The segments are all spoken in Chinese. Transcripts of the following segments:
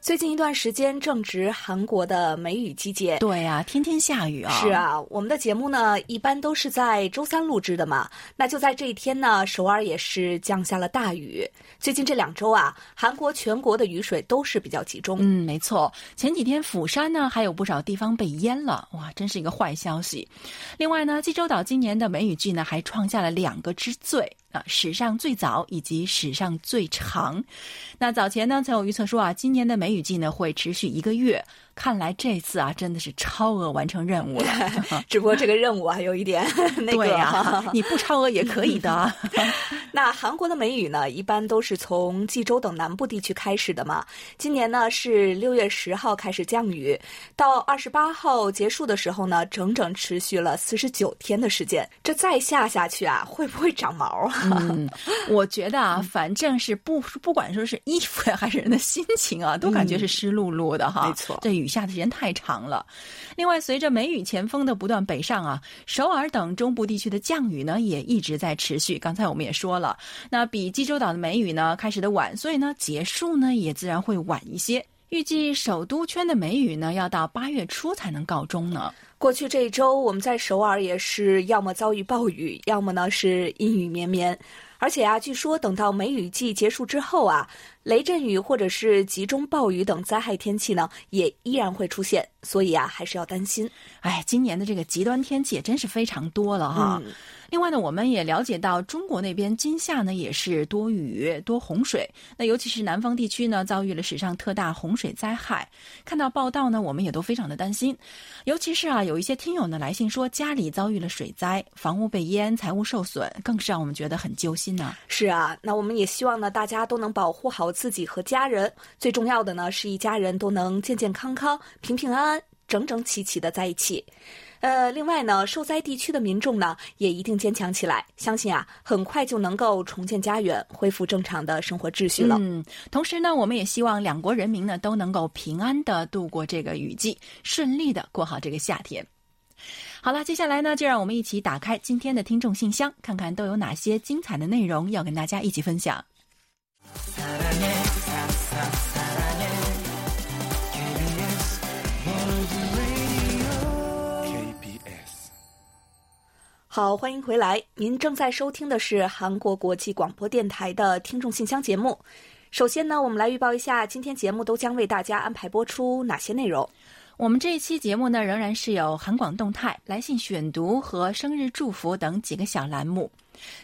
最近一段时间正值韩国的梅雨季节，对呀、天天下雨啊。是，啊，我们的节目呢一般都是在周三录制的嘛。那就在这一天呢，首尔也是降下了大雨。最近这两周啊，韩国全国的雨水都是比较集中。嗯，没错。前几天釜山呢还有不少地方被淹了，哇，真是一个坏消息。另外呢，济州岛今年的梅雨季呢还创下了两个之最。啊，史上最早以及史上最长。那早前呢，曾有预测说啊，今年的梅雨季呢会持续一个月。看来这次啊，真的是超额完成任务了。只不过这个任务啊，有一点 那个对呀、你不超额也可以的。那韩国的梅雨呢，一般都是从济州等南部地区开始的嘛。今年呢是六月十号开始降雨，到二十八号结束的时候呢，整整持续了四十九天的时间。这再下下去啊，会不会长毛啊？嗯，我觉得啊，反正是不不管说是衣服呀，还是人的心情啊，都感觉是湿漉漉的哈。没错这雨下的时间太长了。另外，随着梅雨前锋的不断北上啊，首尔等中部地区的降雨呢也一直在持续。刚才我们也说了，那比济州岛的梅雨呢开始的晚，所以呢结束呢也自然会晚一些。预计首都圈的梅雨呢要到八月初才能告终呢。过去这一周，我们在首尔也是要么遭遇暴雨，要么呢是阴雨绵绵。而且啊，据说等到梅雨季结束之后啊，雷阵雨或者是集中暴雨等灾害天气呢，也依然会出现。所以啊，还是要担心。哎，今年的这个极端天气也真是非常多了哈。嗯另外呢，我们也了解到，中国那边今夏呢也是多雨多洪水，那尤其是南方地区呢遭遇了史上特大洪水灾害。看到报道呢，我们也都非常的担心，尤其是啊，有一些听友呢来信说家里遭遇了水灾，房屋被淹，财物受损，更是让我们觉得很揪心呢、是啊，那我们也希望呢，大家都能保护好自己和家人。最重要的呢，是一家人都能健健康康、平平安安、整整齐齐的在一起。呃，另外呢，受灾地区的民众呢，也一定坚强起来，相信啊，很快就能够重建家园，恢复正常的生活秩序了。嗯，同时呢，我们也希望两国人民呢都能够平安的度过这个雨季，顺利的过好这个夏天。好了，接下来呢，就让我们一起打开今天的听众信箱，看看都有哪些精彩的内容要跟大家一起分享。好，欢迎回来，您正在收听的是韩国国际广播电台的听众信箱节目。首先呢，我们来预报一下今天节目都将为大家安排播出哪些内容。我们这一期节目呢，仍然是有韩广动态、来信选读和生日祝福等几个小栏目。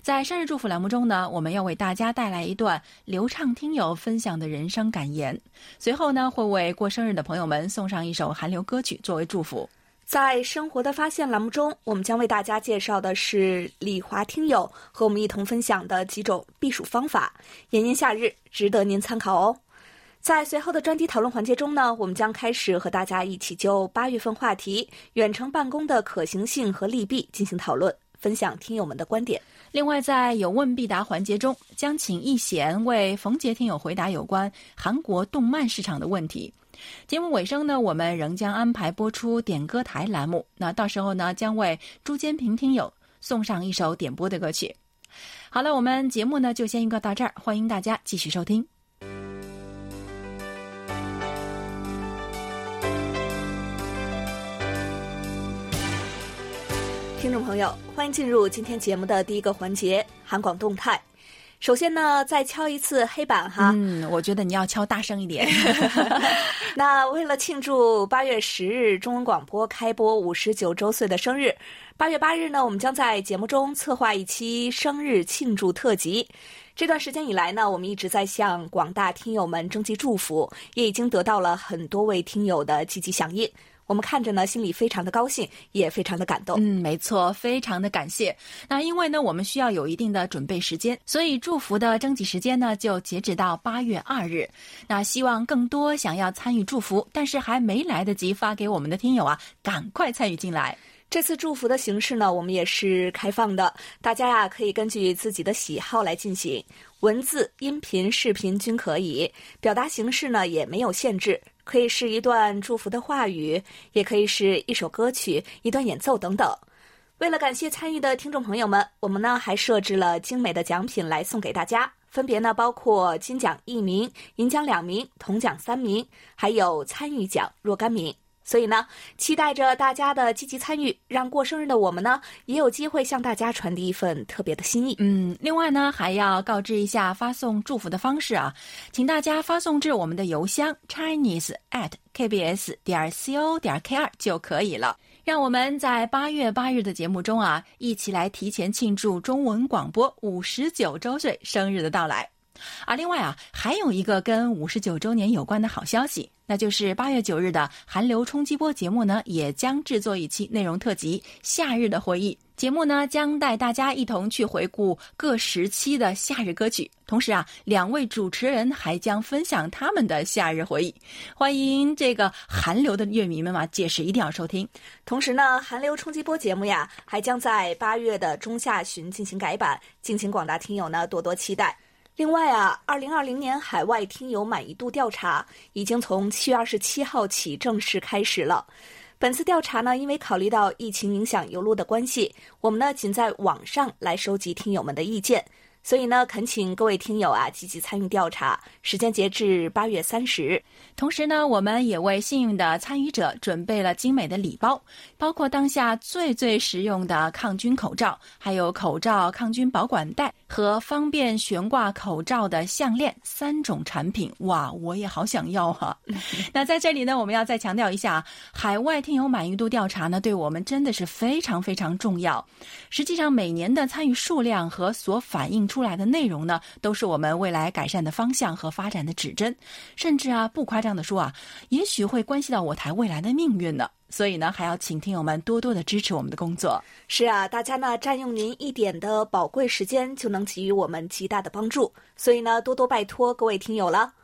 在生日祝福栏目中呢，我们要为大家带来一段流畅听友分享的人生感言。随后呢，会为过生日的朋友们送上一首韩流歌曲作为祝福。在生活的发现栏目中，我们将为大家介绍的是李华听友和我们一同分享的几种避暑方法，炎炎夏日值得您参考哦。在随后的专题讨论环节中呢，我们将开始和大家一起就八月份话题远程办公的可行性和利弊进行讨论，分享听友们的观点。另外，在有问必答环节中，将请易贤为冯杰听友回答有关韩国动漫市场的问题。节目尾声呢，我们仍将安排播出点歌台栏目。那到时候呢，将为朱坚平听友送上一首点播的歌曲。好了，我们节目呢就先预告到这儿，欢迎大家继续收听。听众朋友，欢迎进入今天节目的第一个环节——韩广动态。首先呢，再敲一次黑板哈。嗯，我觉得你要敲大声一点。那为了庆祝八月十日中文广播开播五十九周岁的生日，八月八日呢，我们将在节目中策划一期生日庆祝特辑。这段时间以来呢，我们一直在向广大听友们征集祝福，也已经得到了很多位听友的积极响应。我们看着呢，心里非常的高兴，也非常的感动。嗯，没错，非常的感谢。那因为呢，我们需要有一定的准备时间，所以祝福的征集时间呢，就截止到八月二日。那希望更多想要参与祝福，但是还没来得及发给我们的听友啊，赶快参与进来。这次祝福的形式呢，我们也是开放的，大家呀可以根据自己的喜好来进行，文字、音频、视频均可以，表达形式呢也没有限制，可以是一段祝福的话语，也可以是一首歌曲、一段演奏等等。为了感谢参与的听众朋友们，我们呢还设置了精美的奖品来送给大家，分别呢包括金奖一名、银奖两名、铜奖三名，还有参与奖若干名。所以呢，期待着大家的积极参与，让过生日的我们呢也有机会向大家传递一份特别的心意。嗯，另外呢还要告知一下发送祝福的方式啊，请大家发送至我们的邮箱 chinese at kbs 点 co 点 kr 就可以了。让我们在八月八日的节目中啊，一起来提前庆祝中文广播五十九周岁生日的到来。啊，另外啊，还有一个跟五十九周年有关的好消息，那就是八月九日的韩流冲击波节目呢，也将制作一期内容特辑《夏日的回忆》。节目呢，将带大家一同去回顾各时期的夏日歌曲，同时啊，两位主持人还将分享他们的夏日回忆。欢迎这个韩流的乐迷们嘛，届时一定要收听。同时呢，韩流冲击波节目呀，还将在八月的中下旬进行改版，敬请广大听友呢多多期待。另外啊，二零二零年海外听友满意度调查已经从七月二十七号起正式开始了。本次调查呢，因为考虑到疫情影响邮路的关系，我们呢仅在网上来收集听友们的意见。所以呢，恳请各位听友啊积极参与调查，时间截至八月三十日。同时呢，我们也为幸运的参与者准备了精美的礼包，包括当下最最实用的抗菌口罩，还有口罩抗菌保管袋和方便悬挂口罩的项链三种产品。哇，我也好想要哈！那在这里呢，我们要再强调一下，海外听友满意度调查呢，对我们真的是非常非常重要。实际上，每年的参与数量和所反映出出来的内容呢，都是我们未来改善的方向和发展的指针，甚至啊，不夸张的说啊，也许会关系到我台未来的命运呢。所以呢，还要请听友们多多的支持我们的工作。是啊，大家呢占用您一点的宝贵时间，就能给予我们极大的帮助。所以呢，多多拜托各位听友了。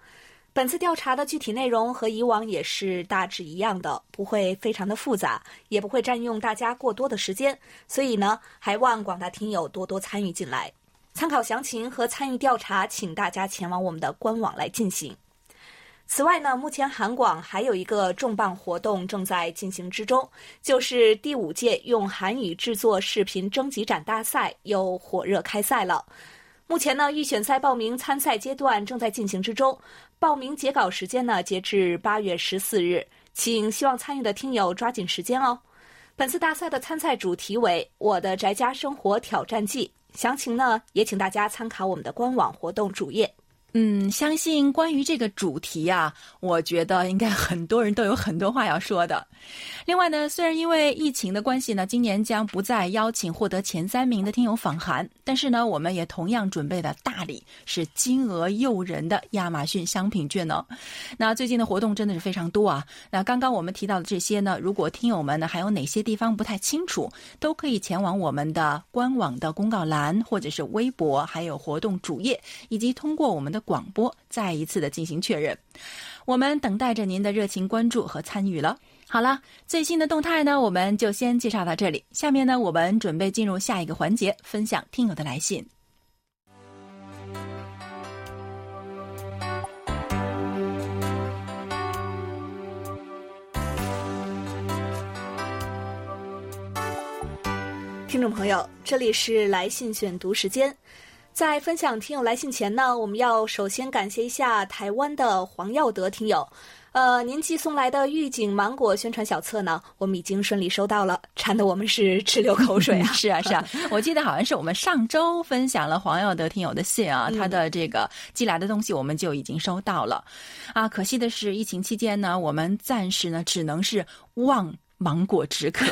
本次调查的具体内容和以往也是大致一样的，不会非常的复杂，也不会占用大家过多的时间。所以呢，还望广大听友多多参与进来。参考详情和参与调查，请大家前往我们的官网来进行。此外呢，目前韩广还有一个重磅活动正在进行之中，就是第五届用韩语制作视频征集展大赛又火热开赛了。目前呢，预选赛报名参赛阶段正在进行之中，报名截稿时间呢截至八月十四日，请希望参与的听友抓紧时间哦。本次大赛的参赛主题为“我的宅家生活挑战记”。详情呢，也请大家参考我们的官网活动主页。嗯，相信关于这个主题啊，我觉得应该很多人都有很多话要说的。另外呢，虽然因为疫情的关系呢，今年将不再邀请获得前三名的听友访韩，但是呢，我们也同样准备的大礼是金额诱人的亚马逊商品券呢。那最近的活动真的是非常多啊。那刚刚我们提到的这些呢，如果听友们呢还有哪些地方不太清楚，都可以前往我们的官网的公告栏，或者是微博，还有活动主页，以及通过我们的。广播再一次的进行确认，我们等待着您的热情关注和参与了。好了，最新的动态呢，我们就先介绍到这里。下面呢，我们准备进入下一个环节，分享听友的来信。听众朋友，这里是来信选读时间。在分享听友来信前呢，我们要首先感谢一下台湾的黄耀德听友。呃，您寄送来的预警芒果宣传小册呢，我们已经顺利收到了，馋的我们是直流口水啊！是啊，是啊，我记得好像是我们上周分享了黄耀德听友的信啊，他的这个寄来的东西我们就已经收到了。啊，可惜的是疫情期间呢，我们暂时呢只能是望。芒果止渴，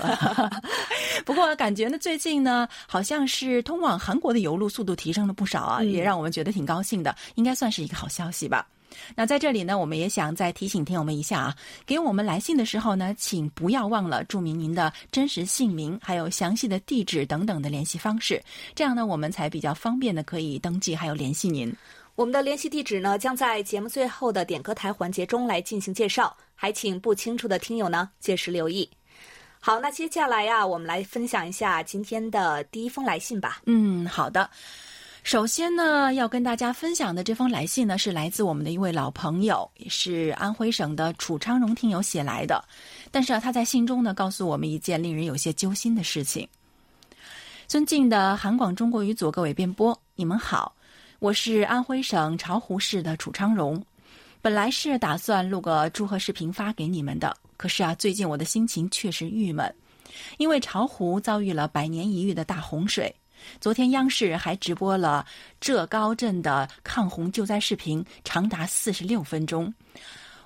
不过感觉呢，最近呢，好像是通往韩国的邮路速度提升了不少啊，也让我们觉得挺高兴的，应该算是一个好消息吧。那在这里呢，我们也想再提醒听友们一下啊，给我们来信的时候呢，请不要忘了注明您的真实姓名，还有详细的地址等等的联系方式，这样呢，我们才比较方便的可以登记还有联系您。我们的联系地址呢，将在节目最后的点歌台环节中来进行介绍，还请不清楚的听友呢届时留意。好，那接下来呀，我们来分享一下今天的第一封来信吧。嗯，好的。首先呢，要跟大家分享的这封来信呢，是来自我们的一位老朋友，也是安徽省的楚昌荣听友写来的。但是啊，他在信中呢，告诉我们一件令人有些揪心的事情。尊敬的韩广中国语组各位编播，你们好，我是安徽省巢湖市的楚昌荣。本来是打算录个祝贺视频发给你们的，可是啊，最近我的心情确实郁闷，因为巢湖遭遇了百年一遇的大洪水。昨天央视还直播了浙高镇的抗洪救灾视频，长达四十六分钟。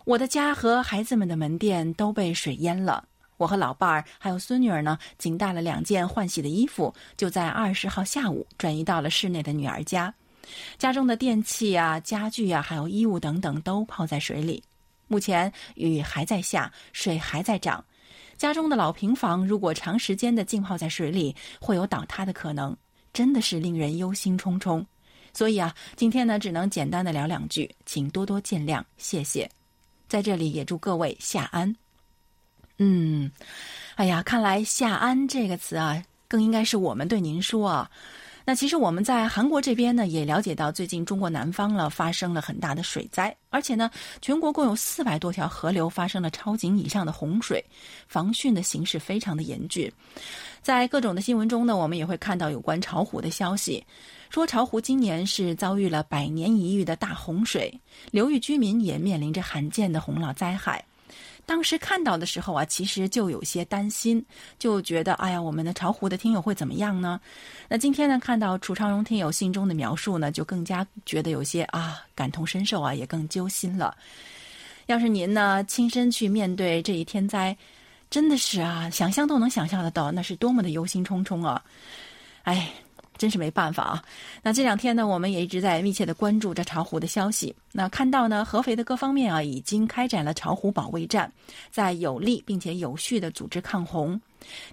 我的家和孩子们的门店都被水淹了。我和老伴儿还有孙女儿呢，仅带了两件换洗的衣服，就在二十号下午转移到了室内的女儿家。家中的电器啊、家具啊，还有衣物等等都泡在水里。目前雨还在下，水还在涨。家中的老平房如果长时间的浸泡在水里，会有倒塌的可能。真的是令人忧心忡忡，所以啊，今天呢，只能简单的聊两句，请多多见谅，谢谢。在这里也祝各位夏安。嗯，哎呀，看来“夏安”这个词啊，更应该是我们对您说啊。那其实我们在韩国这边呢，也了解到最近中国南方了发生了很大的水灾，而且呢，全国共有四百多条河流发生了超警以上的洪水，防汛的形势非常的严峻。在各种的新闻中呢，我们也会看到有关巢湖的消息，说巢湖今年是遭遇了百年一遇的大洪水，流域居民也面临着罕见的洪涝灾害。当时看到的时候啊，其实就有些担心，就觉得哎呀，我们的巢湖的听友会怎么样呢？那今天呢，看到楚昌荣听友信中的描述呢，就更加觉得有些啊感同身受啊，也更揪心了。要是您呢亲身去面对这一天灾，真的是啊，想象都能想象得到，那是多么的忧心忡忡啊！哎。真是没办法啊！那这两天呢，我们也一直在密切的关注着巢湖的消息。那看到呢，合肥的各方面啊，已经开展了巢湖保卫战，在有力并且有序的组织抗洪。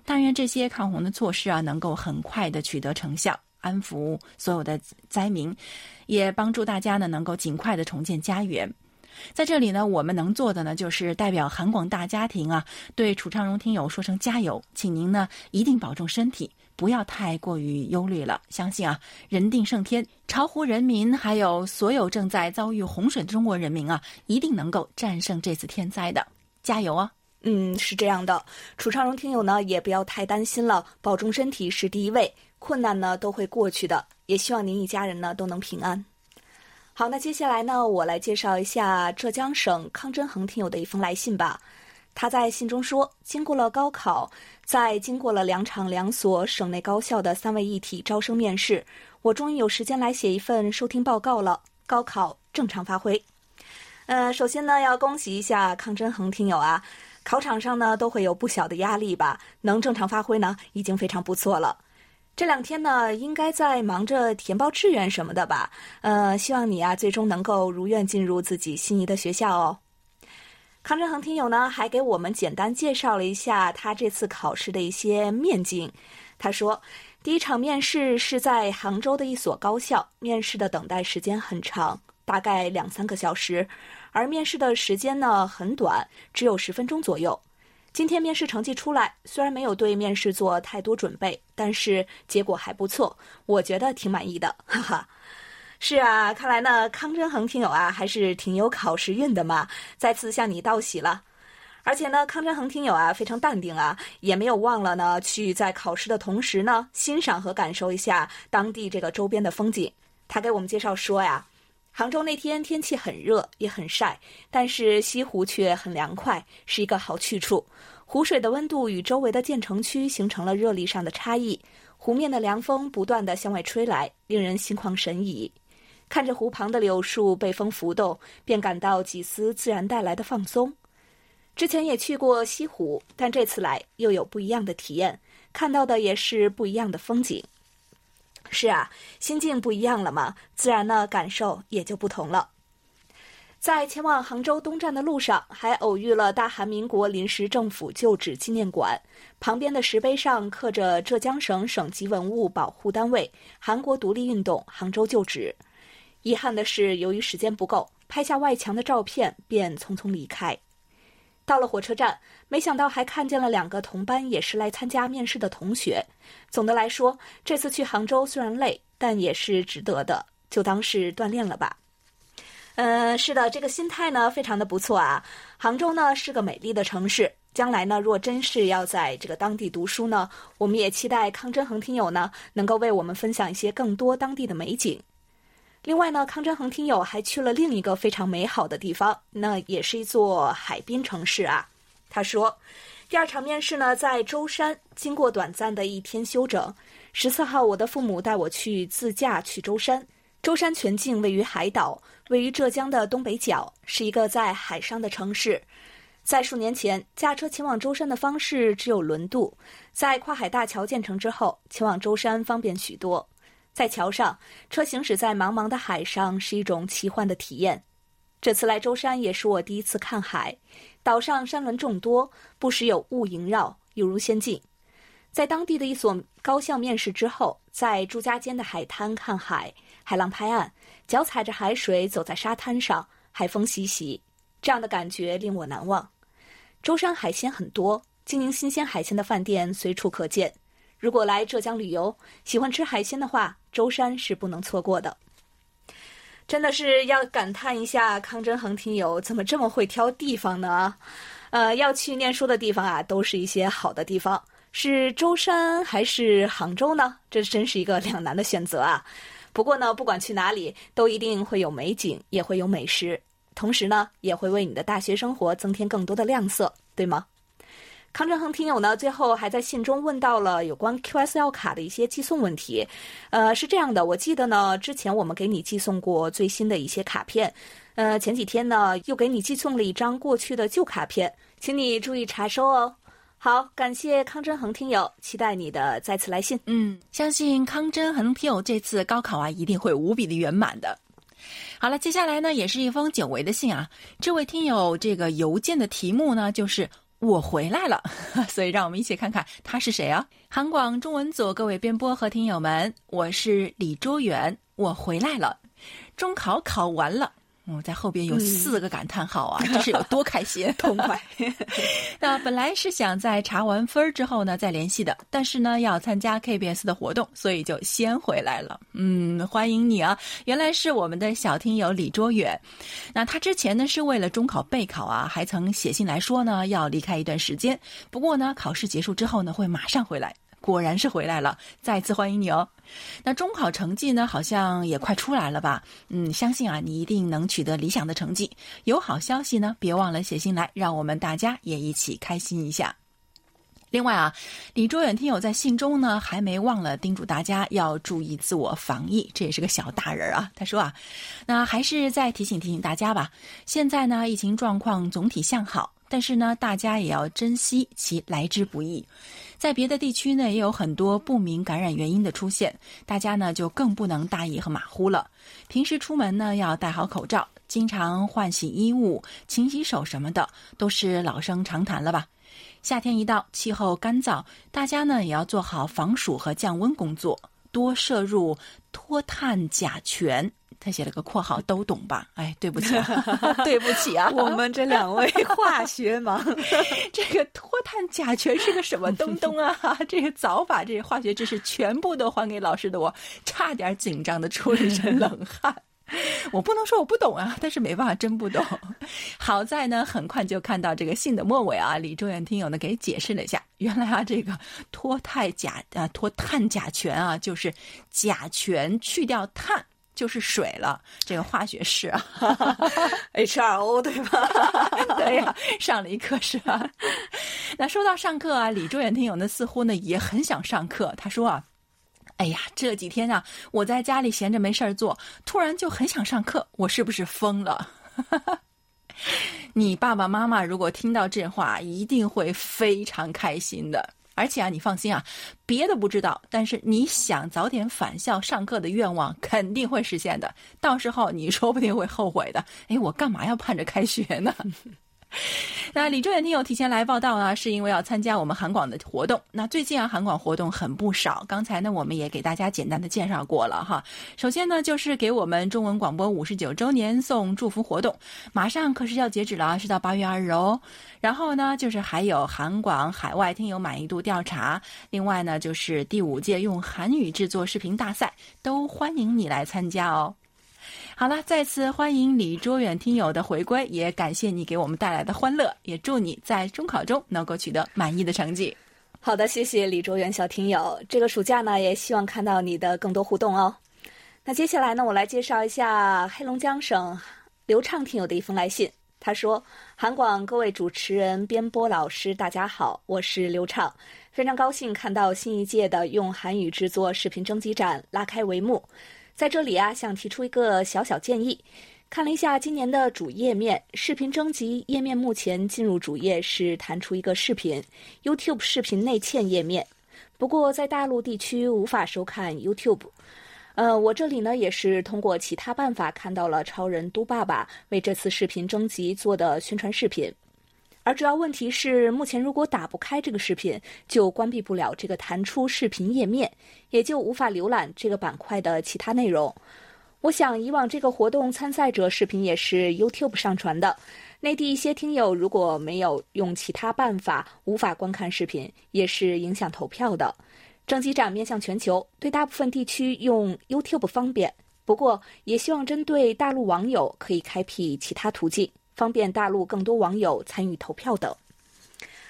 但愿这些抗洪的措施啊，能够很快的取得成效，安抚所有的灾民，也帮助大家呢，能够尽快的重建家园。在这里呢，我们能做的呢，就是代表韩广大家庭啊，对楚昌荣听友说声加油，请您呢一定保重身体。不要太过于忧虑了，相信啊，人定胜天，巢湖人民还有所有正在遭遇洪水的中国人民啊，一定能够战胜这次天灾的，加油啊！嗯，是这样的，楚昌荣听友呢，也不要太担心了，保重身体是第一位，困难呢都会过去的，也希望您一家人呢都能平安。好，那接下来呢，我来介绍一下浙江省康真恒听友的一封来信吧。他在信中说：“经过了高考，在经过了两场两所省内高校的三位一体招生面试，我终于有时间来写一份收听报告了。高考正常发挥。呃，首先呢，要恭喜一下康真恒听友啊，考场上呢都会有不小的压力吧，能正常发挥呢，已经非常不错了。这两天呢，应该在忙着填报志愿什么的吧？呃，希望你啊，最终能够如愿进入自己心仪的学校哦。”康振恒听友呢，还给我们简单介绍了一下他这次考试的一些面景。他说，第一场面试是在杭州的一所高校，面试的等待时间很长，大概两三个小时，而面试的时间呢很短，只有十分钟左右。今天面试成绩出来，虽然没有对面试做太多准备，但是结果还不错，我觉得挺满意的，哈哈。是啊，看来呢，康真恒听友啊，还是挺有考试运的嘛。再次向你道喜了。而且呢，康真恒听友啊，非常淡定啊，也没有忘了呢，去在考试的同时呢，欣赏和感受一下当地这个周边的风景。他给我们介绍说呀，杭州那天天气很热，也很晒，但是西湖却很凉快，是一个好去处。湖水的温度与周围的建成区形成了热力上的差异，湖面的凉风不断的向外吹来，令人心旷神怡。看着湖旁的柳树被风拂动，便感到几丝自然带来的放松。之前也去过西湖，但这次来又有不一样的体验，看到的也是不一样的风景。是啊，心境不一样了嘛，自然呢感受也就不同了。在前往杭州东站的路上，还偶遇了大韩民国临时政府旧址纪念馆，旁边的石碑上刻着浙江省省级文物保护单位韩国独立运动杭州旧址。遗憾的是，由于时间不够，拍下外墙的照片便匆匆离开。到了火车站，没想到还看见了两个同班也是来参加面试的同学。总的来说，这次去杭州虽然累，但也是值得的，就当是锻炼了吧。嗯，是的，这个心态呢非常的不错啊。杭州呢是个美丽的城市，将来呢若真是要在这个当地读书呢，我们也期待康真恒听友呢能够为我们分享一些更多当地的美景。另外呢，康振恒听友还去了另一个非常美好的地方，那也是一座海滨城市啊。他说，第二场面试呢在舟山，经过短暂的一天休整，十四号我的父母带我去自驾去舟山。舟山全境位于海岛，位于浙江的东北角，是一个在海上的城市。在数年前，驾车前往舟山的方式只有轮渡，在跨海大桥建成之后，前往舟山方便许多。在桥上，车行驶在茫茫的海上是一种奇幻的体验。这次来舟山也是我第一次看海，岛上山峦众多，不时有雾萦绕，犹如仙境。在当地的一所高校面试之后，在朱家尖的海滩看海，海浪拍岸，脚踩着海水走在沙滩上，海风习习，这样的感觉令我难忘。舟山海鲜很多，经营新鲜海鲜的饭店随处可见。如果来浙江旅游，喜欢吃海鲜的话，舟山是不能错过的。真的是要感叹一下，康真恒听友怎么这么会挑地方呢？呃，要去念书的地方啊，都是一些好的地方，是舟山还是杭州呢？这真是一个两难的选择啊。不过呢，不管去哪里，都一定会有美景，也会有美食，同时呢，也会为你的大学生活增添更多的亮色，对吗？康振恒听友呢，最后还在信中问到了有关 QSL 卡的一些寄送问题。呃，是这样的，我记得呢，之前我们给你寄送过最新的一些卡片，呃，前几天呢又给你寄送了一张过去的旧卡片，请你注意查收哦。好，感谢康真恒听友，期待你的再次来信。嗯，相信康真恒听友这次高考啊，一定会无比的圆满的。好了，接下来呢，也是一封久违的信啊。这位听友这个邮件的题目呢，就是。我回来了，所以让我们一起看看他是谁啊？韩广中文组各位编播和听友们，我是李卓远，我回来了，中考考完了。我在后边有四个感叹号啊，这是有多开心，痛快。那本来是想在查完分之后呢再联系的，但是呢要参加 KBS 的活动，所以就先回来了。嗯，欢迎你啊！原来是我们的小听友李卓远。那他之前呢是为了中考备考啊，还曾写信来说呢要离开一段时间，不过呢考试结束之后呢会马上回来。果然是回来了，再次欢迎你哦。那中考成绩呢，好像也快出来了吧？嗯，相信啊，你一定能取得理想的成绩。有好消息呢，别忘了写信来，让我们大家也一起开心一下。另外啊，李卓远听友在信中呢，还没忘了叮嘱大家要注意自我防疫，这也是个小大人啊。他说啊，那还是再提醒提醒大家吧。现在呢，疫情状况总体向好。但是呢，大家也要珍惜其来之不易。在别的地区呢，也有很多不明感染原因的出现，大家呢就更不能大意和马虎了。平时出门呢要戴好口罩，经常换洗衣物、勤洗手什么的，都是老生常谈了吧。夏天一到，气候干燥，大家呢也要做好防暑和降温工作，多摄入脱碳甲醛。他写了个括号，都懂吧？哎，对不起，对不起啊！我们这两位化学盲，这个脱碳甲醛是个什么东东啊？这个早把这些化学知识全部都还给老师的我，差点紧张的出了一身冷汗。我不能说我不懂啊，但是没办法，真不懂。好在呢，很快就看到这个信的末尾啊，李周远听友呢给解释了一下，原来啊，这个脱碳甲啊，脱碳甲醛啊，就是甲醛去掉碳。就是水了，这个化学式啊，H2O 对吧？对呀，上了一课是吧？那说到上课啊，李周远听友呢似乎呢也很想上课。他说啊，哎呀，这几天啊，我在家里闲着没事儿做，突然就很想上课，我是不是疯了？你爸爸妈妈如果听到这话，一定会非常开心的。而且啊，你放心啊，别的不知道，但是你想早点返校上课的愿望 肯定会实现的。到时候你说不定会后悔的。哎，我干嘛要盼着开学呢？那李周远听友提前来报道呢，是因为要参加我们韩广的活动。那最近啊，韩广活动很不少。刚才呢，我们也给大家简单的介绍过了哈。首先呢，就是给我们中文广播五十九周年送祝福活动，马上可是要截止了，是到八月二日哦。然后呢，就是还有韩广海外听友满意度调查，另外呢，就是第五届用韩语制作视频大赛，都欢迎你来参加哦。好了，再次欢迎李卓远听友的回归，也感谢你给我们带来的欢乐，也祝你在中考中能够取得满意的成绩。好的，谢谢李卓远小听友。这个暑假呢，也希望看到你的更多互动哦。那接下来呢，我来介绍一下黑龙江省刘畅听友的一封来信。他说：“韩广各位主持人、编播老师，大家好，我是刘畅，非常高兴看到新一届的用韩语制作视频征集展拉开帷幕。”在这里啊，想提出一个小小建议。看了一下今年的主页面，视频征集页面目前进入主页是弹出一个视频，YouTube 视频内嵌页面。不过在大陆地区无法收看 YouTube。呃，我这里呢也是通过其他办法看到了超人嘟爸爸为这次视频征集做的宣传视频。而主要问题是，目前如果打不开这个视频，就关闭不了这个弹出视频页面，也就无法浏览这个板块的其他内容。我想，以往这个活动参赛者视频也是 YouTube 上传的，内地一些听友如果没有用其他办法，无法观看视频，也是影响投票的。征集展面向全球，对大部分地区用 YouTube 方便，不过也希望针对大陆网友可以开辟其他途径。方便大陆更多网友参与投票等。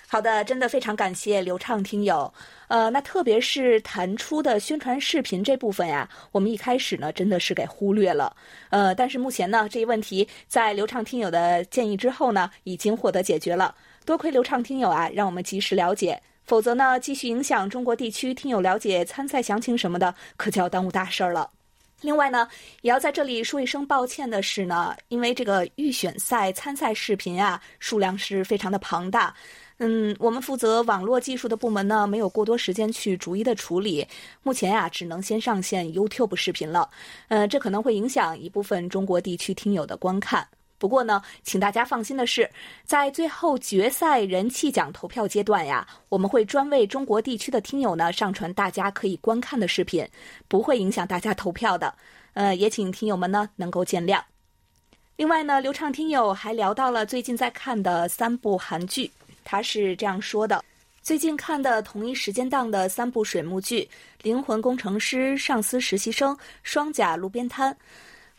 好的，真的非常感谢流畅听友。呃，那特别是弹出的宣传视频这部分呀，我们一开始呢真的是给忽略了。呃，但是目前呢这一问题在流畅听友的建议之后呢，已经获得解决了。多亏流畅听友啊，让我们及时了解，否则呢继续影响中国地区听友了解参赛详情什么的，可就要耽误大事儿了。另外呢，也要在这里说一声抱歉的是呢，因为这个预选赛参赛视频啊，数量是非常的庞大。嗯，我们负责网络技术的部门呢，没有过多时间去逐一的处理，目前呀，只能先上线 YouTube 视频了。呃，这可能会影响一部分中国地区听友的观看。不过呢，请大家放心的是，在最后决赛人气奖投票阶段呀，我们会专为中国地区的听友呢上传大家可以观看的视频，不会影响大家投票的。呃，也请听友们呢能够见谅。另外呢，流畅听友还聊到了最近在看的三部韩剧，他是这样说的：最近看的同一时间档的三部水幕剧《灵魂工程师》《上司实习生》《双甲路边摊》。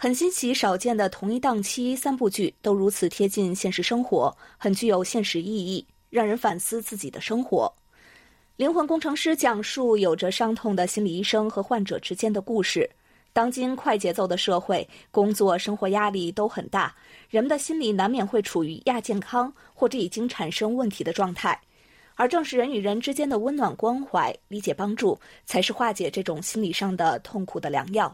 很新奇，少见的同一档期三部剧都如此贴近现实生活，很具有现实意义，让人反思自己的生活。灵魂工程师讲述有着伤痛的心理医生和患者之间的故事。当今快节奏的社会，工作生活压力都很大，人们的心理难免会处于亚健康或者已经产生问题的状态。而正是人与人之间的温暖关怀、理解帮助，才是化解这种心理上的痛苦的良药。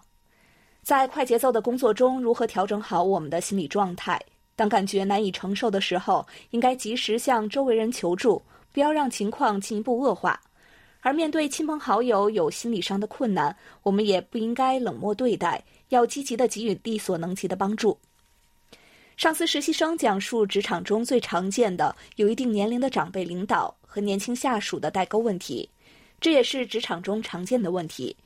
在快节奏的工作中，如何调整好我们的心理状态？当感觉难以承受的时候，应该及时向周围人求助，不要让情况进一步恶化。而面对亲朋好友有心理上的困难，我们也不应该冷漠对待，要积极的给予力所能及的帮助。上司实习生讲述职场中最常见的有一定年龄的长辈领导和年轻下属的代沟问题，这也是职场中常见的问题。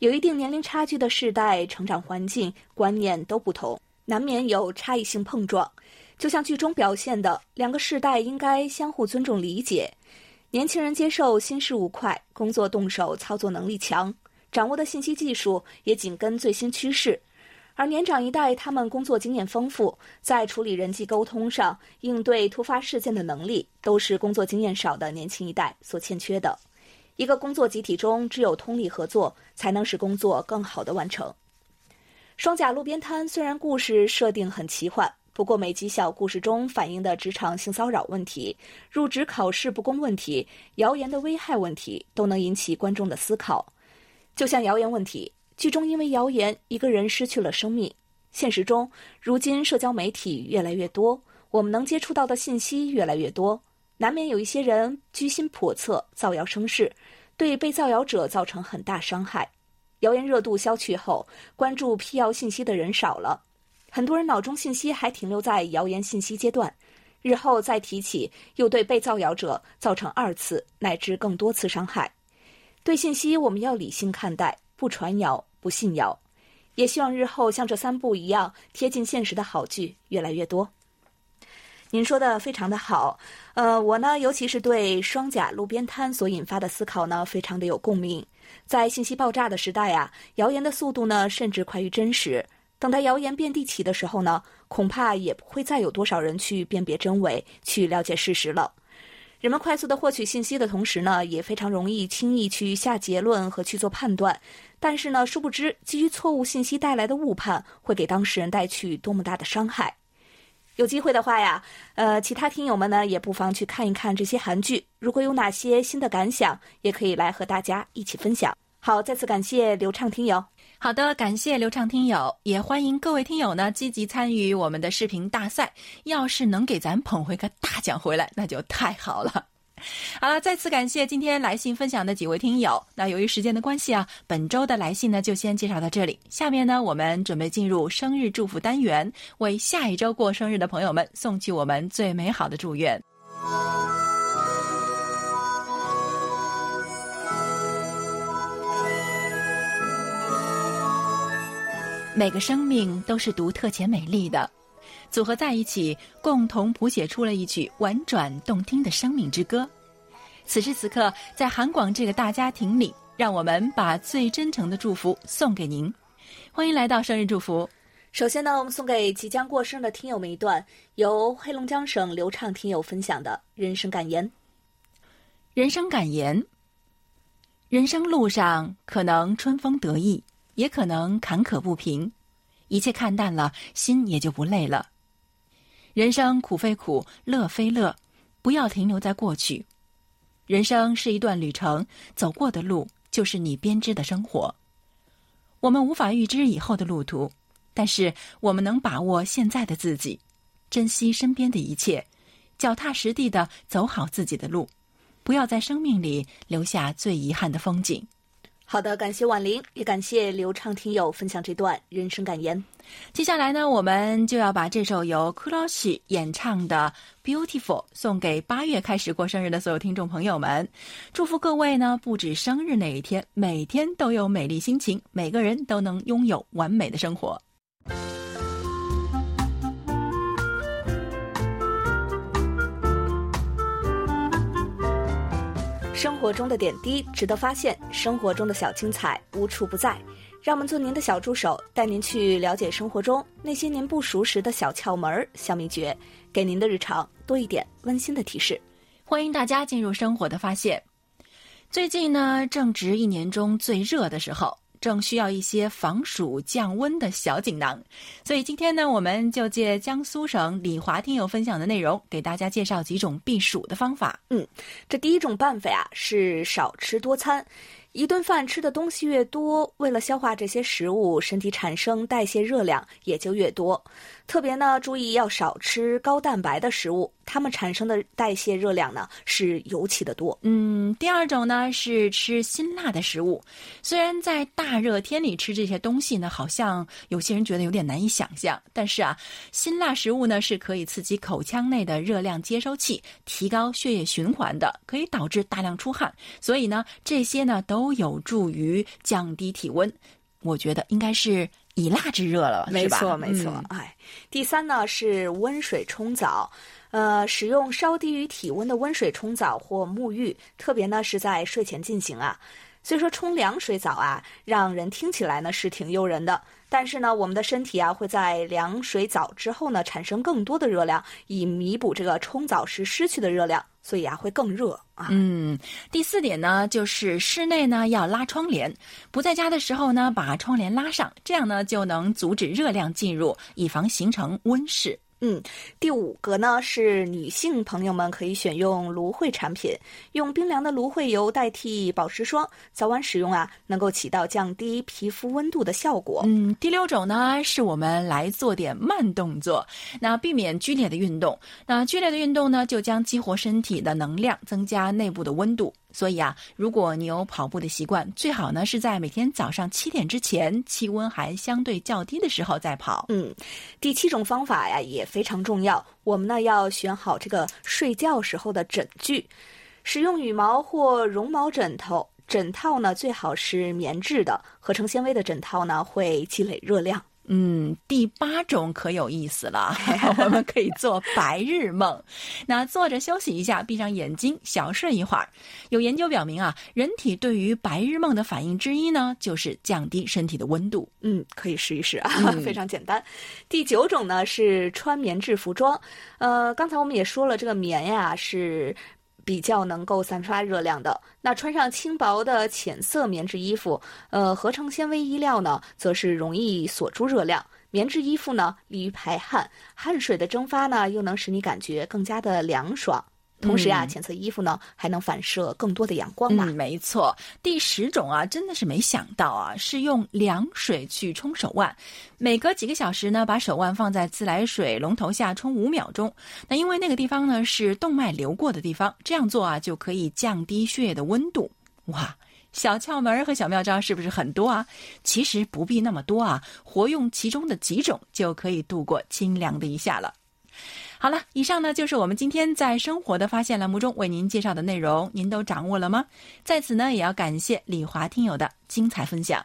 有一定年龄差距的世代，成长环境、观念都不同，难免有差异性碰撞。就像剧中表现的，两个世代应该相互尊重、理解。年轻人接受新事物快，工作动手操作能力强，掌握的信息技术也紧跟最新趋势；而年长一代，他们工作经验丰富，在处理人际沟通上、应对突发事件的能力，都是工作经验少的年轻一代所欠缺的。一个工作集体中，只有通力合作，才能使工作更好的完成。双甲路边摊虽然故事设定很奇幻，不过每集小故事中反映的职场性骚扰问题、入职考试不公问题、谣言的危害问题，都能引起观众的思考。就像谣言问题，剧中因为谣言，一个人失去了生命。现实中，如今社交媒体越来越多，我们能接触到的信息越来越多。难免有一些人居心叵测，造谣生事，对被造谣者造成很大伤害。谣言热度消去后，关注辟谣信息的人少了，很多人脑中信息还停留在谣言信息阶段，日后再提起，又对被造谣者造成二次乃至更多次伤害。对信息，我们要理性看待，不传谣，不信谣。也希望日后像这三部一样贴近现实的好剧越来越多。您说的非常的好，呃，我呢，尤其是对双甲路边摊所引发的思考呢，非常的有共鸣。在信息爆炸的时代啊，谣言的速度呢，甚至快于真实。等待谣言遍地起的时候呢，恐怕也不会再有多少人去辨别真伪，去了解事实了。人们快速的获取信息的同时呢，也非常容易轻易去下结论和去做判断。但是呢，殊不知基于错误信息带来的误判，会给当事人带去多么大的伤害。有机会的话呀，呃，其他听友们呢也不妨去看一看这些韩剧。如果有哪些新的感想，也可以来和大家一起分享。好，再次感谢流畅听友。好的，感谢流畅听友，也欢迎各位听友呢积极参与我们的视频大赛。要是能给咱捧回个大奖回来，那就太好了。好了，再次感谢今天来信分享的几位听友。那由于时间的关系啊，本周的来信呢就先介绍到这里。下面呢，我们准备进入生日祝福单元，为下一周过生日的朋友们送去我们最美好的祝愿。每个生命都是独特且美丽的。组合在一起，共同谱写出了一曲婉转动听的生命之歌。此时此刻，在韩广这个大家庭里，让我们把最真诚的祝福送给您。欢迎来到生日祝福。首先呢，我们送给即将过生的听友们一段由黑龙江省流畅听友分享的人生感言。人生感言：人生路上可能春风得意，也可能坎坷不平。一切看淡了，心也就不累了。人生苦非苦，乐非乐，不要停留在过去。人生是一段旅程，走过的路就是你编织的生活。我们无法预知以后的路途，但是我们能把握现在的自己，珍惜身边的一切，脚踏实地的走好自己的路，不要在生命里留下最遗憾的风景。好的，感谢婉玲，也感谢流畅听友分享这段人生感言。接下来呢，我们就要把这首由 Kuroshi 演唱的《Beautiful》送给八月开始过生日的所有听众朋友们，祝福各位呢，不止生日那一天，每天都有美丽心情，每个人都能拥有完美的生活。生活中的点滴值得发现，生活中的小精彩无处不在。让我们做您的小助手，带您去了解生活中那些您不熟识的小窍门、小秘诀，给您的日常多一点温馨的提示。欢迎大家进入生活的发现。最近呢，正值一年中最热的时候。正需要一些防暑降温的小锦囊，所以今天呢，我们就借江苏省李华听友分享的内容，给大家介绍几种避暑的方法。嗯，这第一种办法呀，是少吃多餐。一顿饭吃的东西越多，为了消化这些食物，身体产生代谢热量也就越多。特别呢，注意要少吃高蛋白的食物，它们产生的代谢热量呢是尤其的多。嗯，第二种呢是吃辛辣的食物。虽然在大热天里吃这些东西呢，好像有些人觉得有点难以想象，但是啊，辛辣食物呢是可以刺激口腔内的热量接收器，提高血液循环的，可以导致大量出汗。所以呢，这些呢都。都有助于降低体温，我觉得应该是以辣制热了，没错没错。哎，第三呢是温水冲澡，呃，使用稍低于体温的温水冲澡或沐浴，特别呢是在睡前进行啊。所以说冲凉水澡啊，让人听起来呢是挺诱人的。但是呢，我们的身体啊会在凉水澡之后呢产生更多的热量，以弥补这个冲澡时失去的热量，所以啊会更热啊。嗯，第四点呢就是室内呢要拉窗帘，不在家的时候呢把窗帘拉上，这样呢就能阻止热量进入，以防形成温室。嗯，第五个呢是女性朋友们可以选用芦荟产品，用冰凉的芦荟油代替保湿霜，早晚使用啊，能够起到降低皮肤温度的效果。嗯，第六种呢是我们来做点慢动作，那避免剧烈的运动。那剧烈的运动呢，就将激活身体的能量，增加内部的温度。所以啊，如果你有跑步的习惯，最好呢是在每天早上七点之前，气温还相对较低的时候再跑。嗯，第七种方法呀也非常重要，我们呢要选好这个睡觉时候的枕具，使用羽毛或绒毛枕头，枕套呢最好是棉质的，合成纤维的枕套呢会积累热量。嗯，第八种可有意思了，我们可以做白日梦。那坐着休息一下，闭上眼睛，小睡一会儿。有研究表明啊，人体对于白日梦的反应之一呢，就是降低身体的温度。嗯，可以试一试啊，非常简单。第九种呢是穿棉质服装。呃，刚才我们也说了，这个棉呀是。比较能够散发热量的，那穿上轻薄的浅色棉质衣服，呃，合成纤维衣料呢，则是容易锁住热量。棉质衣服呢，利于排汗，汗水的蒸发呢，又能使你感觉更加的凉爽。同时啊，浅色衣服呢还能反射更多的阳光嘛。嗯，没错。第十种啊，真的是没想到啊，是用凉水去冲手腕，每隔几个小时呢，把手腕放在自来水龙头下冲五秒钟。那因为那个地方呢是动脉流过的地方，这样做啊就可以降低血液的温度。哇，小窍门和小妙招是不是很多啊？其实不必那么多啊，活用其中的几种就可以度过清凉的一下了。好了，以上呢就是我们今天在生活的发现栏目中为您介绍的内容，您都掌握了吗？在此呢，也要感谢李华听友的精彩分享。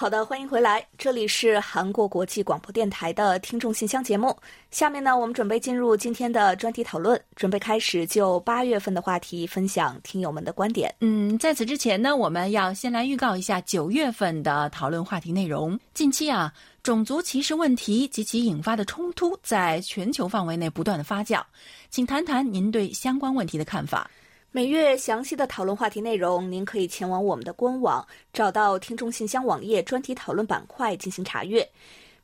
好的，欢迎回来，这里是韩国国际广播电台的听众信箱节目。下面呢，我们准备进入今天的专题讨论，准备开始就八月份的话题分享听友们的观点。嗯，在此之前呢，我们要先来预告一下九月份的讨论话题内容。近期啊，种族歧视问题及其引发的冲突在全球范围内不断的发酵，请谈谈您对相关问题的看法。每月详细的讨论话题内容，您可以前往我们的官网，找到听众信箱网页专题讨论板块进行查阅。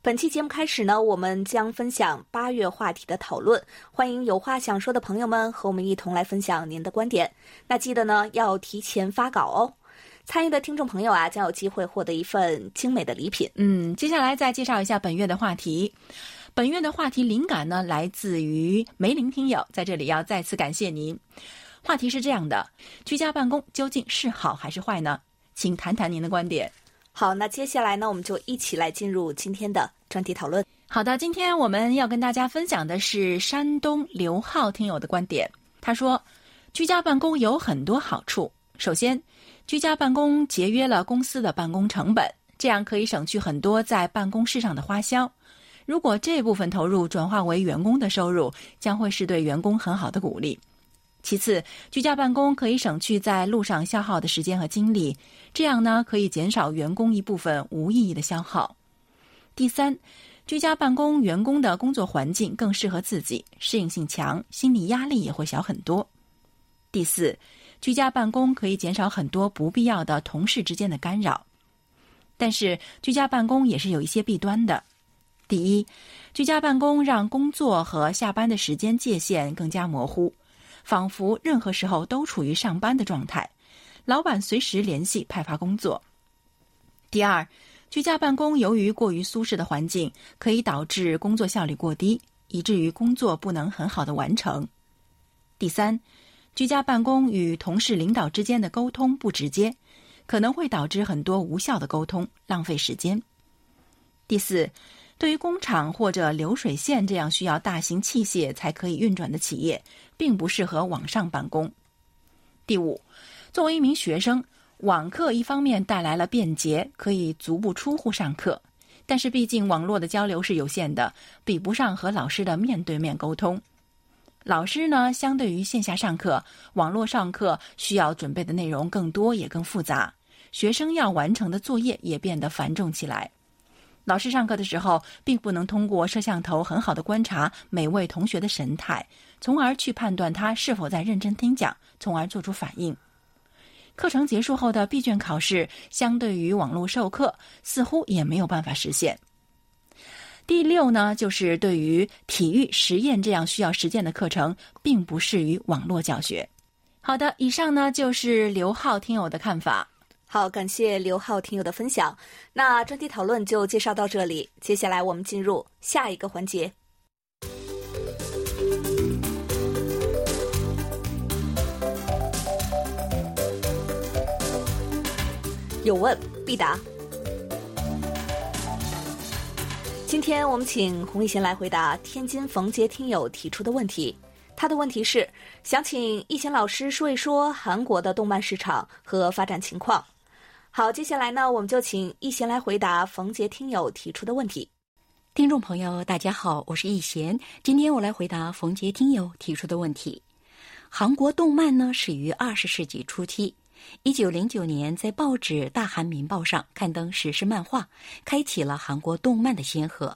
本期节目开始呢，我们将分享八月话题的讨论，欢迎有话想说的朋友们和我们一同来分享您的观点。那记得呢要提前发稿哦。参与的听众朋友啊，将有机会获得一份精美的礼品。嗯，接下来再介绍一下本月的话题。本月的话题灵感呢，来自于梅林听友，在这里要再次感谢您。话题是这样的：居家办公究竟是好还是坏呢？请谈谈您的观点。好，那接下来呢，我们就一起来进入今天的专题讨论。好的，今天我们要跟大家分享的是山东刘浩听友的观点。他说，居家办公有很多好处。首先，居家办公节约了公司的办公成本，这样可以省去很多在办公室上的花销。如果这部分投入转化为员工的收入，将会是对员工很好的鼓励。其次，居家办公可以省去在路上消耗的时间和精力，这样呢可以减少员工一部分无意义的消耗。第三，居家办公员工的工作环境更适合自己，适应性强，心理压力也会小很多。第四，居家办公可以减少很多不必要的同事之间的干扰，但是居家办公也是有一些弊端的。第一，居家办公让工作和下班的时间界限更加模糊。仿佛任何时候都处于上班的状态，老板随时联系派发工作。第二，居家办公由于过于舒适的环境，可以导致工作效率过低，以至于工作不能很好的完成。第三，居家办公与同事、领导之间的沟通不直接，可能会导致很多无效的沟通，浪费时间。第四。对于工厂或者流水线这样需要大型器械才可以运转的企业，并不适合网上办公。第五，作为一名学生，网课一方面带来了便捷，可以足不出户上课，但是毕竟网络的交流是有限的，比不上和老师的面对面沟通。老师呢，相对于线下上课，网络上课需要准备的内容更多也更复杂，学生要完成的作业也变得繁重起来。老师上课的时候，并不能通过摄像头很好的观察每位同学的神态，从而去判断他是否在认真听讲，从而做出反应。课程结束后的闭卷考试，相对于网络授课，似乎也没有办法实现。第六呢，就是对于体育实验这样需要实践的课程，并不适于网络教学。好的，以上呢就是刘浩听友的看法。好，感谢刘浩听友的分享。那专题讨论就介绍到这里，接下来我们进入下一个环节。有问必答。今天我们请洪一贤来回答天津冯杰听友提出的问题。他的问题是想请一贤老师说一说韩国的动漫市场和发展情况。好，接下来呢，我们就请一贤来回答冯杰听友提出的问题。听众朋友，大家好，我是易贤，今天我来回答冯杰听友提出的问题。韩国动漫呢，始于二十世纪初期。一九零九年，在报纸《大韩民报》上刊登史诗漫画，开启了韩国动漫的先河。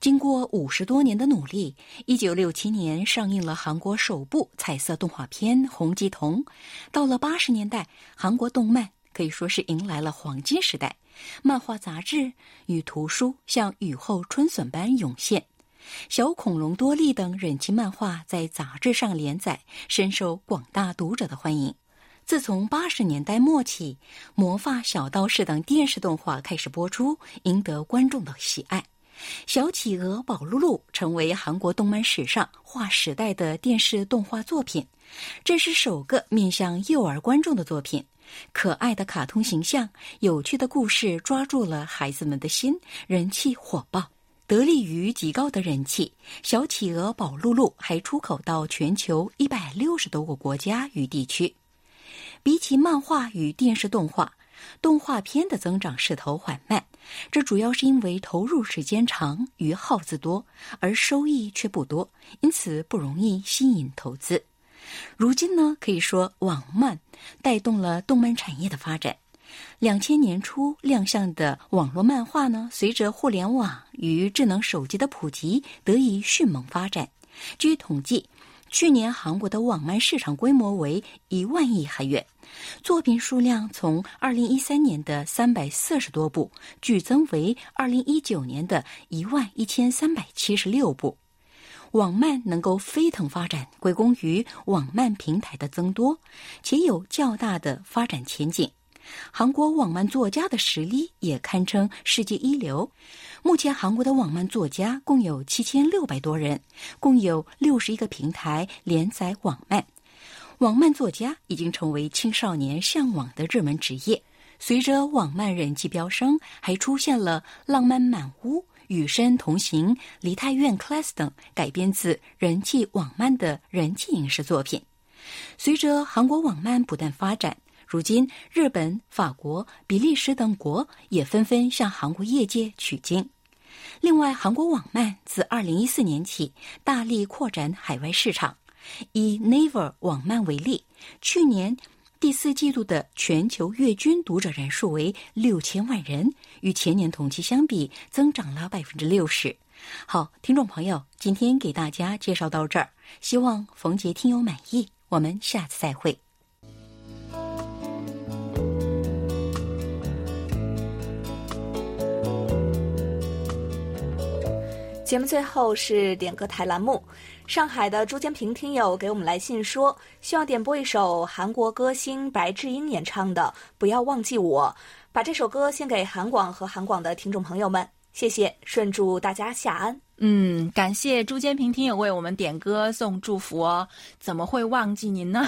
经过五十多年的努力，一九六七年上映了韩国首部彩色动画片《红鸡童》。到了八十年代，韩国动漫可以说是迎来了黄金时代，漫画杂志与图书像雨后春笋般涌现，《小恐龙多利》等人气漫画在杂志上连载，深受广大读者的欢迎。自从八十年代末起，《魔法小道士》等电视动画开始播出，赢得观众的喜爱。《小企鹅宝露露》成为韩国动漫史上划时代的电视动画作品，这是首个面向幼儿观众的作品。可爱的卡通形象、有趣的故事抓住了孩子们的心，人气火爆。得力于极高的人气，《小企鹅宝露露》还出口到全球一百六十多个国家与地区。比起漫画与电视动画，动画片的增长势头缓慢，这主要是因为投入时间长与耗资多，而收益却不多，因此不容易吸引投资。如今呢，可以说网漫带动了动漫产业的发展。两千年初亮相的网络漫画呢，随着互联网与智能手机的普及，得以迅猛发展。据统计。去年韩国的网漫市场规模为一万亿韩元，作品数量从二零一三年的三百四十多部剧增为二零一九年的一万一千三百七十六部。网漫能够飞腾发展，归功于网漫平台的增多，且有较大的发展前景。韩国网漫作家的实力也堪称世界一流。目前，韩国的网漫作家共有七千六百多人，共有六十一个平台连载网漫。网漫作家已经成为青少年向往的热门职业。随着网漫人气飙升，还出现了《浪漫满屋》《与身同行》《梨泰院 Class》等改编自人气网漫的人气影视作品。随着韩国网漫不断发展，如今日本、法国、比利时等国也纷纷向韩国业界取经。另外，韩国网漫自2014年起大力扩展海外市场。以 Naver 网漫为例，去年第四季度的全球月均读者人数为六千万人，与前年同期相比增长了百分之六十。好，听众朋友，今天给大家介绍到这儿，希望冯杰听友满意。我们下次再会。节目最后是点歌台栏目，上海的朱建平听友给我们来信说，希望点播一首韩国歌星白智英演唱的《不要忘记我》，把这首歌献给韩广和韩广的听众朋友们，谢谢，顺祝大家下安。嗯，感谢朱建平听友为我们点歌送祝福哦，怎么会忘记您呢？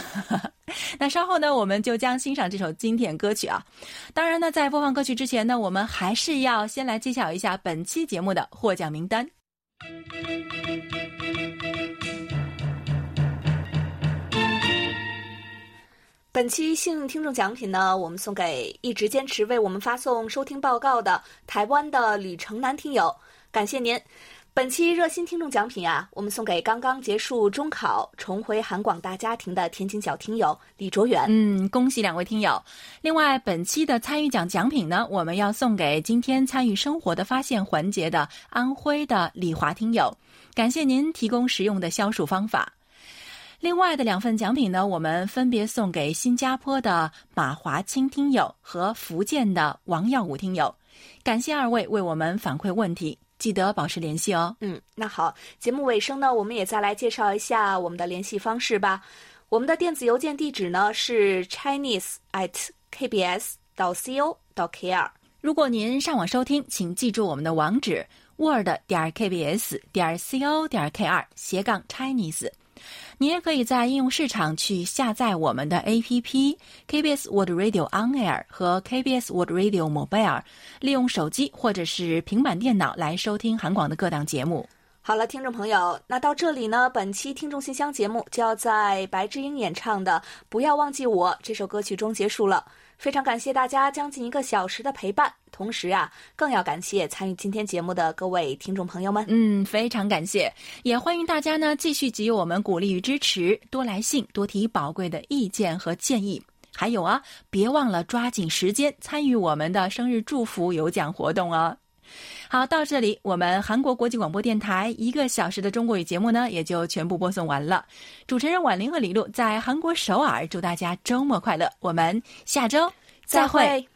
那稍后呢，我们就将欣赏这首经典歌曲啊。当然呢，在播放歌曲之前呢，我们还是要先来揭晓一下本期节目的获奖名单。本期幸运听众奖品呢，我们送给一直坚持为我们发送收听报告的台湾的李成南听友，感谢您。本期热心听众奖品啊，我们送给刚刚结束中考、重回韩广大家庭的天津小听友李卓远。嗯，恭喜两位听友。另外，本期的参与奖奖品呢，我们要送给今天参与生活的发现环节的安徽的李华听友，感谢您提供实用的消暑方法。另外的两份奖品呢，我们分别送给新加坡的马华清听友和福建的王耀武听友，感谢二位为我们反馈问题。记得保持联系哦。嗯，那好，节目尾声呢，我们也再来介绍一下我们的联系方式吧。我们的电子邮件地址呢是 chinese at kbs 到 co 到 kr。如果您上网收听，请记住我们的网址：word 点 kbs 点 co 点 kr 斜杠 Chinese。你也可以在应用市场去下载我们的 APP KBS World Radio On Air 和 KBS World Radio Mobile，利用手机或者是平板电脑来收听韩广的各档节目。好了，听众朋友，那到这里呢，本期听众信箱节目就要在白智英演唱的《不要忘记我》这首歌曲中结束了。非常感谢大家将近一个小时的陪伴，同时啊，更要感谢参与今天节目的各位听众朋友们。嗯，非常感谢，也欢迎大家呢继续给予我们鼓励与支持，多来信，多提宝贵的意见和建议。还有啊，别忘了抓紧时间参与我们的生日祝福有奖活动哦。好，到这里，我们韩国国际广播电台一个小时的中国语节目呢，也就全部播送完了。主持人婉玲和李璐在韩国首尔，祝大家周末快乐。我们下周再会。